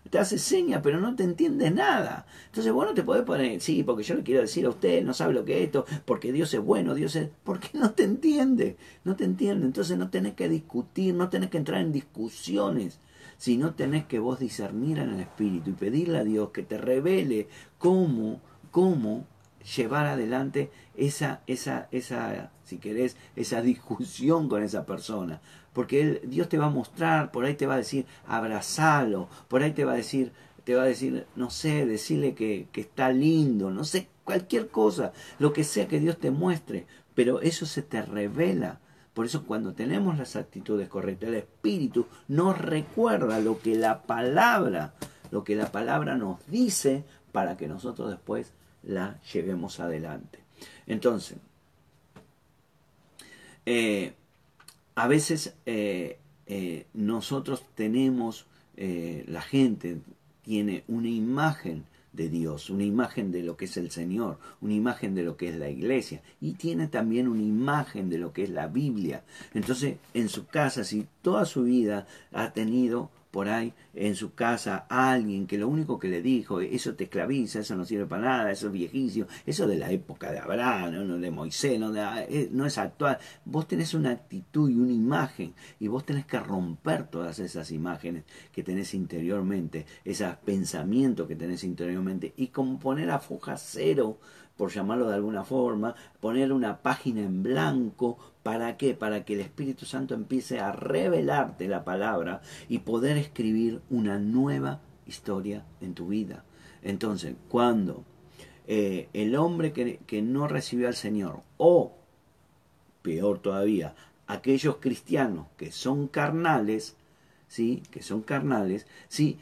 te hace señas, pero no te entiende nada. Entonces vos no te podés poner, sí, porque yo le quiero decir a usted, no sabe lo que es esto, porque Dios es bueno, Dios es... Porque no te entiende, no te entiende. Entonces no tenés que discutir, no tenés que entrar en discusiones, sino tenés que vos discernir en el Espíritu y pedirle a Dios que te revele cómo, cómo llevar adelante esa, esa, esa, si querés, esa discusión con esa persona porque Dios te va a mostrar, por ahí te va a decir, abrazalo, por ahí te va a decir, te va a decir, no sé, decirle que, que está lindo, no sé, cualquier cosa, lo que sea que Dios te muestre, pero eso se te revela. Por eso cuando tenemos las actitudes correctas, el Espíritu nos recuerda lo que la palabra, lo que la palabra nos dice para que nosotros después la llevemos adelante. Entonces, eh, a veces eh, eh, nosotros tenemos, eh, la gente tiene una imagen de Dios, una imagen de lo que es el Señor, una imagen de lo que es la iglesia y tiene también una imagen de lo que es la Biblia. Entonces, en su casa, si toda su vida ha tenido por ahí en su casa a alguien que lo único que le dijo, eso te esclaviza, eso no sirve para nada, eso es viejísimo, eso de la época de Abraham, no de Moisés, no, eh, no es actual. Vos tenés una actitud y una imagen y vos tenés que romper todas esas imágenes que tenés interiormente, esos pensamientos que tenés interiormente y como poner a foja cero por llamarlo de alguna forma, poner una página en blanco, ¿para qué? Para que el Espíritu Santo empiece a revelarte la palabra y poder escribir una nueva historia en tu vida. Entonces, cuando eh, el hombre que, no recibió al Señor, o peor todavía, aquellos cristianos que son carnales, ¿sí? que son carnales, ¿sí?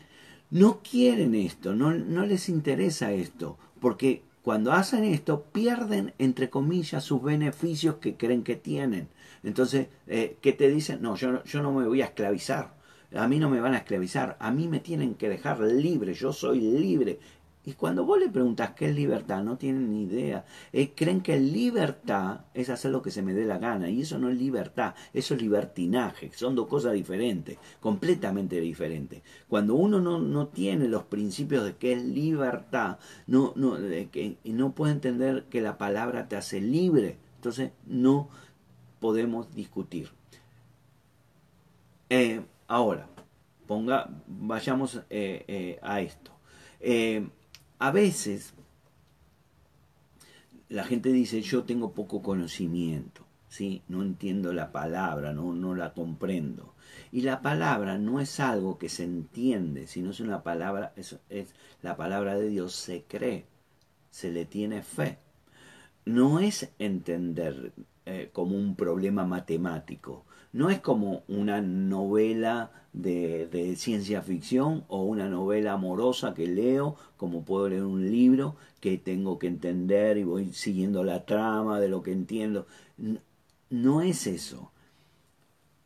no quieren esto, no les interesa esto, porque cuando hacen esto, pierden, entre comillas, sus beneficios que creen que tienen. Entonces, eh, ¿qué te dicen? No, yo, yo no me voy a esclavizar. A mí no me van a esclavizar. A mí me tienen que dejar libre. Yo soy libre. Y cuando vos le preguntas qué es libertad, no tienen ni idea. Eh, creen que libertad es hacer lo que se me dé la gana. Y eso no es libertad, eso es libertinaje. Son dos cosas diferentes, completamente diferentes. Cuando uno no, no tiene los principios de qué es libertad, no, no, que, no puede entender que la palabra te hace libre. Entonces no podemos discutir. Eh, ahora, ponga, vayamos eh, a esto. A veces la gente dice yo tengo poco conocimiento, ¿sí? no entiendo la palabra, no, no la comprendo. Y la palabra no es algo que se entiende, sino es una palabra, es, es la palabra de Dios, se cree, se le tiene fe. No es entender eh, como un problema matemático, no es como una novela de, ciencia ficción o una novela amorosa que leo, como puedo leer un libro que tengo que entender y voy siguiendo la trama de lo que entiendo. No es eso.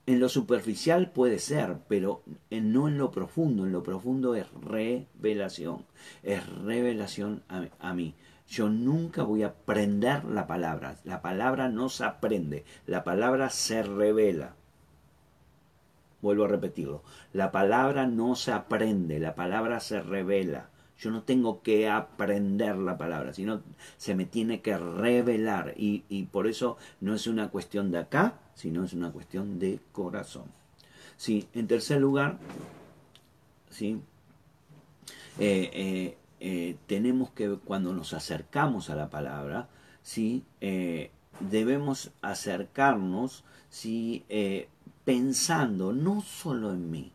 En lo superficial puede ser, pero no en lo profundo. En lo profundo es revelación. Es revelación a mí. Yo nunca voy a aprender la palabra. La palabra no se aprende, la palabra se revela. Vuelvo a repetirlo. La palabra no se aprende, la palabra se revela. Yo no tengo que aprender la palabra, sino se me tiene que revelar. Y, por eso no es una cuestión de acá, sino es una cuestión de corazón. Sí, en tercer lugar, sí, eh, eh, eh, tenemos que, cuando nos acercamos a la palabra, ¿sí? Eh, debemos acercarnos ¿sí? Eh, pensando no solo en mí,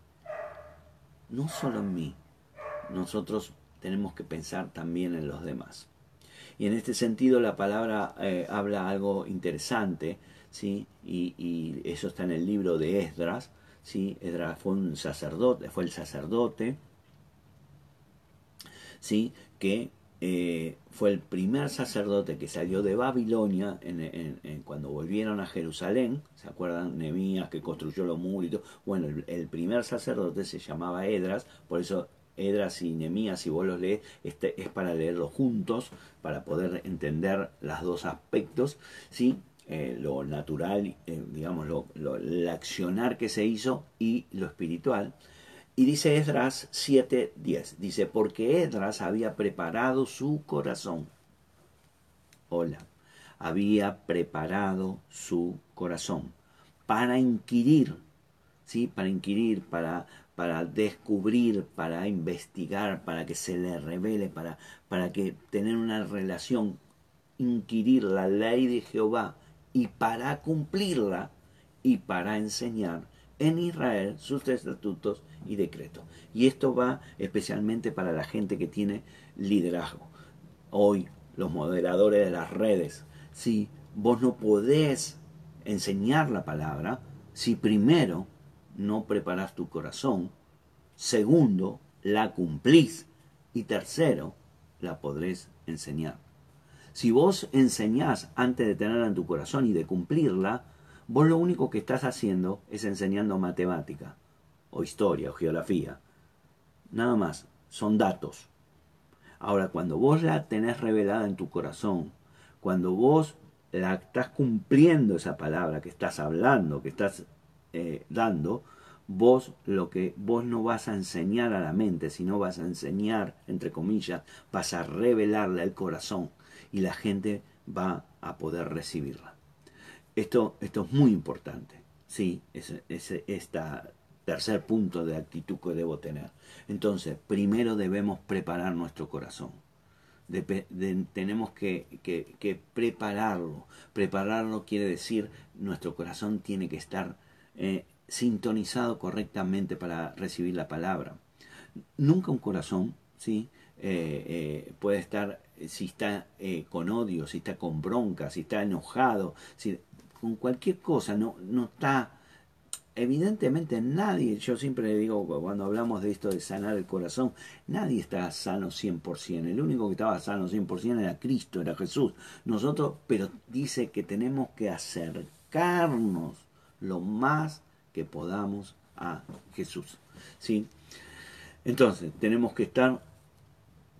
no solo en mí, nosotros tenemos que pensar también en los demás. Y en este sentido la palabra habla algo interesante, ¿sí? Y, eso está en el libro de Esdras, ¿sí? Esdras fue un sacerdote, fue el sacerdote, ¿sí? que eh, fue el primer sacerdote que salió de Babilonia en, cuando volvieron a Jerusalén. ¿Se acuerdan? Nemías que construyó los muros y todo. Bueno, el, primer sacerdote se llamaba Edras, por eso Edras y Nemías, si vos los lees, este es para leerlos juntos, para poder entender los dos aspectos, ¿sí? Eh, lo natural, eh, digamos, lo, el accionar que se hizo y lo espiritual. Y dice Esdras 7:10, dice, porque Esdras había preparado su corazón. Hola, había preparado su corazón para inquirir, ¿sí? Para inquirir, para, para descubrir, para investigar, para que se le revele, para, para que tener una relación, inquirir la ley de Jehová y para cumplirla y para enseñar en Israel sus estatutos y decretos. Y esto va especialmente para la gente que tiene liderazgo. Hoy, los moderadores de las redes, si vos no podés enseñar la palabra, si primero no preparás tu corazón, segundo, la cumplís y tercero, la podréis enseñar. Si vos enseñás antes de tenerla en tu corazón y de cumplirla, vos lo único que estás haciendo es enseñando matemática o historia o geografía. Nada más, son datos. Ahora, cuando vos la tenés revelada en tu corazón, cuando vos la estás cumpliendo esa palabra que estás hablando, que estás eh, dando, vos lo que vos no vas a enseñar a la mente, sino vas a enseñar, entre comillas, vas a revelarle al corazón y la gente va a poder recibirla. Esto, esto es muy importante, sí, es, es, esta tercer punto de actitud que debo tener. Entonces, primero debemos preparar nuestro corazón. tenemos que, que, prepararlo. Prepararlo quiere decir nuestro corazón tiene que estar eh, sintonizado correctamente para recibir la palabra. Nunca un corazón, ¿sí? Eh, eh, puede estar, si está con odio, si está con bronca, si está enojado, si, con cualquier cosa, no, no está evidentemente nadie, yo siempre digo cuando hablamos de esto de sanar el corazón, nadie está sano 100%, el único que estaba sano 100% era Cristo, era Jesús. Nosotros, pero dice que tenemos que acercarnos lo más que podamos a Jesús. ¿sí? Entonces, tenemos que estar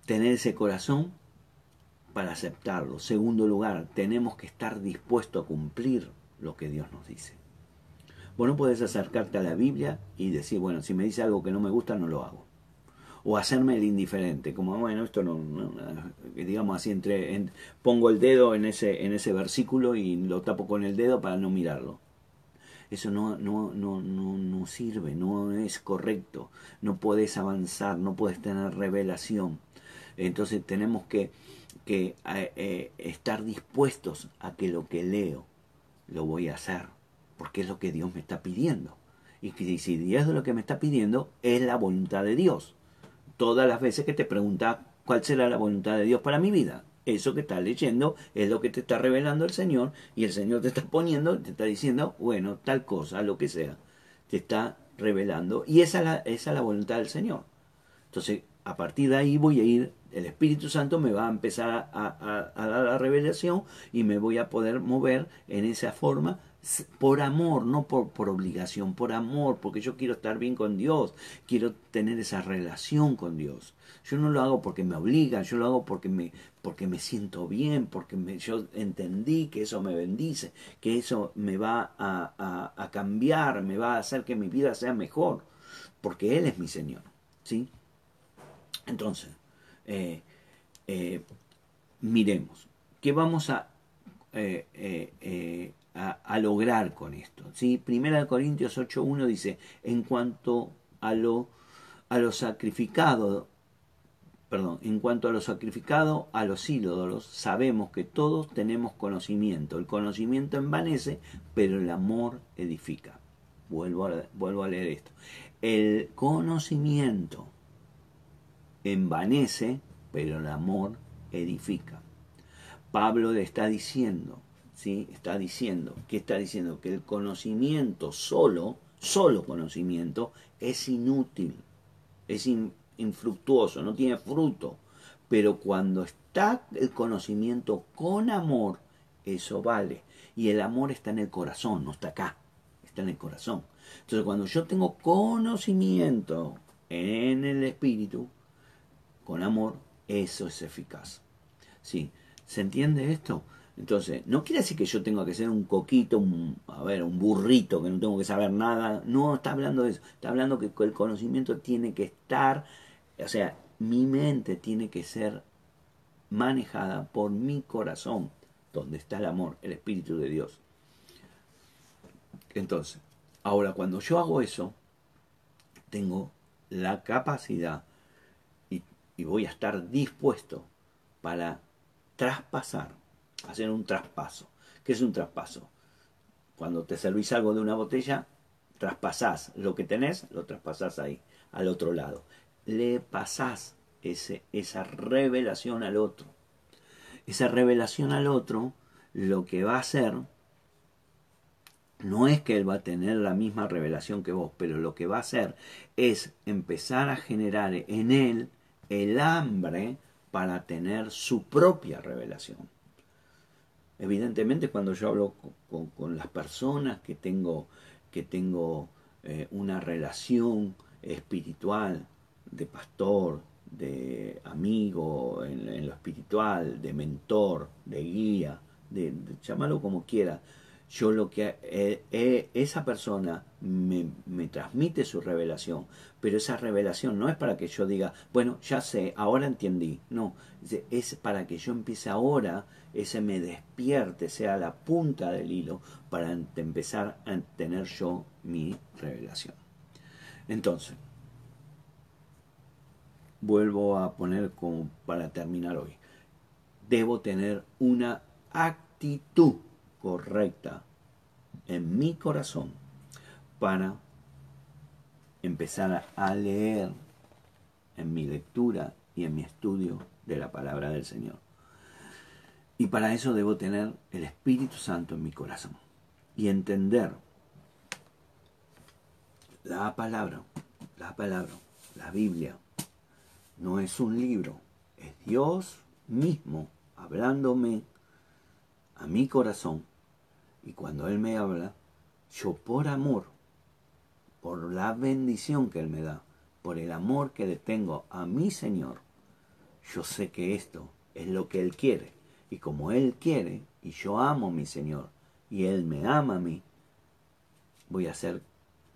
tener ese corazón para aceptarlo. Segundo lugar, tenemos que estar dispuestos a cumplir lo que Dios nos dice. Vos no podés acercarte a la Biblia y decir, bueno, si me dice algo que no me gusta, no lo hago. O hacerme el indiferente, como, bueno, esto no, digamos así, entre, pongo el dedo en ese, en ese versículo y lo tapo con el dedo para no mirarlo. Eso no, no, no, no, no sirve, no es correcto. No puedes avanzar, no puedes tener revelación. Entonces tenemos que, que eh, eh, estar dispuestos a que lo que leo lo voy a hacer porque es lo que Dios me está pidiendo. Y si Dios lo que me está pidiendo, es la voluntad de Dios. Todas las veces que te pregunta cuál será la voluntad de Dios para mi vida, eso que estás leyendo es lo que te está revelando el Señor y el Señor te está poniendo, te está diciendo, bueno, tal cosa, lo que sea, te está revelando y esa es la, esa es la voluntad del Señor. Entonces, a partir de ahí voy a ir, el Espíritu Santo me va a empezar a, a dar la revelación y me voy a poder mover en esa forma por amor, no por, por, obligación, por amor, porque yo quiero estar bien con Dios, quiero tener esa relación con Dios. Yo no lo hago porque me obligan, yo lo hago porque me, porque me siento bien, porque yo entendí que eso me bendice, que eso me va a, a, cambiar, me va a hacer que mi vida sea mejor, porque Él es mi Señor. ¿sí? Entonces, eh, eh, miremos, ¿qué vamos a... Eh, a, lograr con esto. ¿sí? Primera de Corintios 8.1 dice, en cuanto a lo, a sacrificado, perdón, en cuanto a lo sacrificado a los ídolos, sabemos que todos tenemos conocimiento. El conocimiento envanece, pero el amor edifica. Vuelvo a, vuelvo a leer esto. El conocimiento envanece, pero el amor edifica. Pablo le está diciendo, Está diciendo, ¿qué está diciendo? Que el conocimiento solo, solo conocimiento, es inútil, es infructuoso, no tiene fruto. Pero cuando está el conocimiento con amor, eso vale. Y el amor está en el corazón, no está acá, está en el corazón. Entonces cuando yo tengo conocimiento en el espíritu, con amor, eso es eficaz. ¿Sí? ¿Se entiende esto? Entonces, no quiere decir que yo tenga que ser un coquito, un, a ver, un burrito, que no tengo que saber nada. No está hablando de eso. Está hablando que el conocimiento tiene que estar, o sea, mi mente tiene que ser manejada por mi corazón, donde está el amor, el Espíritu de Dios. Entonces, ahora cuando yo hago eso, tengo la capacidad y, voy a estar dispuesto para traspasar hacer un traspaso. ¿Qué es un traspaso? Cuando te servís algo de una botella, traspasás lo que tenés, lo traspasás ahí, al otro lado. Le pasás ese, esa revelación al otro. Esa revelación al otro lo que va a hacer no es que él va a tener la misma revelación que vos, pero lo que va a hacer es empezar a generar en él el hambre para tener su propia revelación. Evidentemente cuando yo hablo con, las personas que tengo, que tengo eh, una relación espiritual de pastor, de amigo en, lo espiritual, de mentor, de guía, de, de llamarlo como quiera, yo lo que eh, eh, esa persona me, me, transmite su revelación, pero esa revelación no es para que yo diga, bueno, ya sé, ahora entendí, no, es para que yo empiece ahora, ese me despierte, sea la punta del hilo, para empezar a tener yo mi revelación. Entonces, vuelvo a poner como para terminar hoy, debo tener una actitud correcta en mi corazón para empezar a leer en mi lectura y en mi estudio de la palabra del Señor. Y para eso debo tener el Espíritu Santo en mi corazón y entender la palabra, la palabra, la Biblia, no es un libro, es Dios mismo hablándome a mi corazón y cuando Él me habla, yo por amor, por la bendición que Él me da, por el amor que le tengo a mi Señor, yo sé que esto es lo que Él quiere. Y como Él quiere, y yo amo a mi Señor, y Él me ama a mí, voy a hacer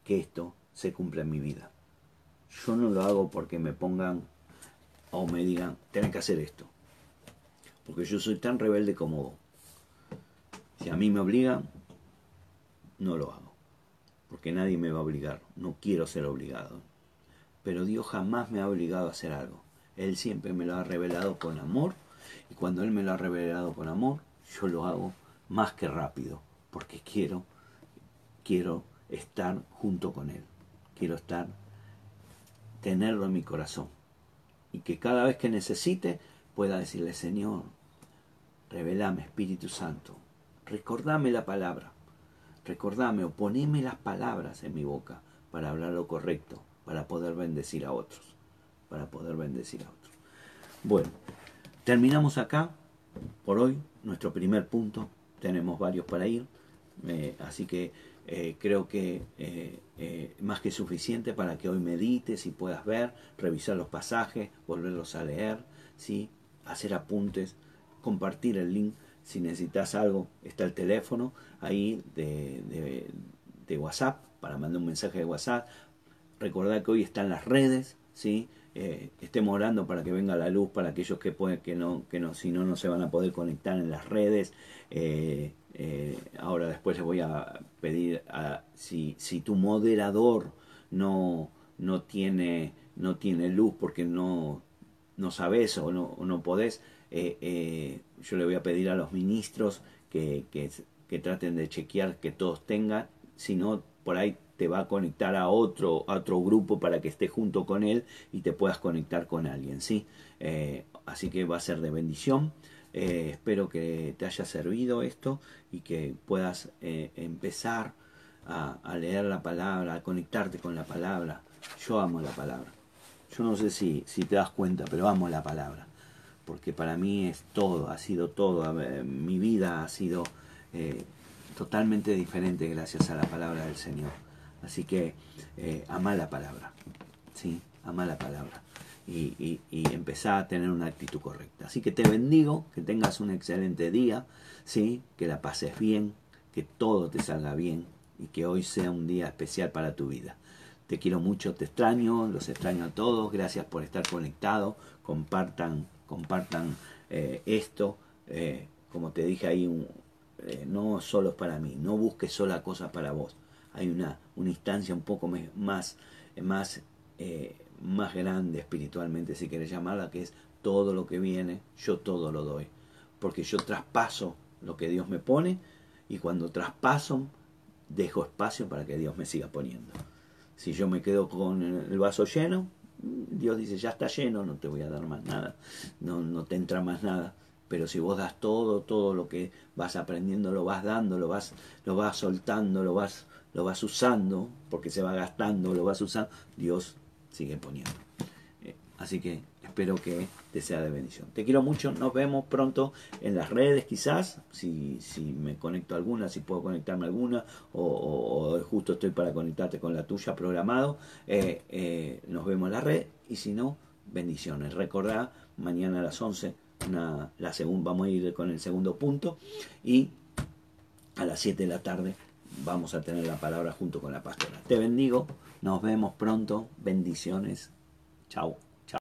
que esto se cumpla en mi vida. Yo no lo hago porque me pongan o me digan, tienen que hacer esto. Porque yo soy tan rebelde como vos. Si a mí me obligan, no lo hago. Porque nadie me va a obligar. No quiero ser obligado. Pero Dios jamás me ha obligado a hacer algo. Él siempre me lo ha revelado con amor. Y cuando Él me lo ha revelado con amor, yo lo hago más que rápido. Porque quiero, quiero estar junto con Él. Quiero estar, tenerlo en mi corazón. Y que cada vez que necesite pueda decirle, Señor, revelame Espíritu Santo. Recordame la palabra. Recordame o poneme las palabras en mi boca para hablar lo correcto, para poder bendecir a otros. Para poder bendecir a otros. Bueno, terminamos acá por hoy, nuestro primer punto. Tenemos varios para ir. Eh, así que eh, creo que eh, más que suficiente para que hoy medites y puedas ver, revisar los pasajes, volverlos a leer, ¿sí? hacer apuntes, compartir el link. Si necesitas algo, está el teléfono ahí de, WhatsApp para mandar un mensaje de WhatsApp. Recordad que hoy están las redes, ¿sí? estemos orando para que venga la luz para aquellos que pueden, que no, que no, si no, no se van a poder conectar en las redes. Eh, ahora después les voy a pedir a, si, si tu moderador no, no, tiene, no tiene luz porque no, no sabes o no, no podés, eh, eh, yo le voy a pedir a los ministros que, que, traten de chequear que todos tengan, si no, por ahí te va a conectar a otro, a otro grupo para que esté junto con él y te puedas conectar con alguien, ¿sí? así que va a ser de bendición. Eh, espero que te haya servido esto y que puedas eh, empezar a, leer la palabra, a conectarte con la palabra. Yo amo la palabra. Yo no sé si, si te das cuenta, pero amo la palabra. Porque para mí es todo, ha sido todo. Mi vida ha sido eh, totalmente diferente gracias a la palabra del Señor. Así que ama la palabra. ¿sí? Ama la palabra y, y, empezar a tener una actitud correcta. Así que te bendigo, que tengas un excelente día, ¿sí? que la pases bien, que todo te salga bien y que hoy sea un día especial para tu vida. Te quiero mucho, te extraño, los extraño a todos, gracias por estar conectados, compartan, compartan eh, esto, eh, como te dije ahí, eh, no solo es para mí, no busques sola cosas para vos, hay una, una instancia un poco más, más más grande espiritualmente, si quieres llamarla, que es todo lo que viene, yo todo lo doy. Porque yo traspaso lo que Dios me pone y cuando traspaso, dejo espacio para que Dios me siga poniendo. Si yo me quedo con el vaso lleno, Dios dice, ya está lleno, no te voy a dar más nada, no, no te entra más nada. Pero si vos das todo, todo lo que vas aprendiendo, lo vas dando, lo vas, lo vas soltando, lo vas, lo vas usando, porque se va gastando, lo vas usando, Dios sigue poniendo. Eh, así que espero que te sea de bendición. Te quiero mucho, nos vemos pronto en las redes quizás, si, si me conecto a alguna, si puedo conectarme a alguna, o, justo estoy para conectarte con la tuya programado, eh, eh, nos vemos en la red y si no, bendiciones. Recordá, mañana a las 11 una, la vamos a ir con el segundo punto y a las 7 de la tarde vamos a tener la palabra junto con la pastora. Te bendigo, nos vemos pronto, bendiciones, chao.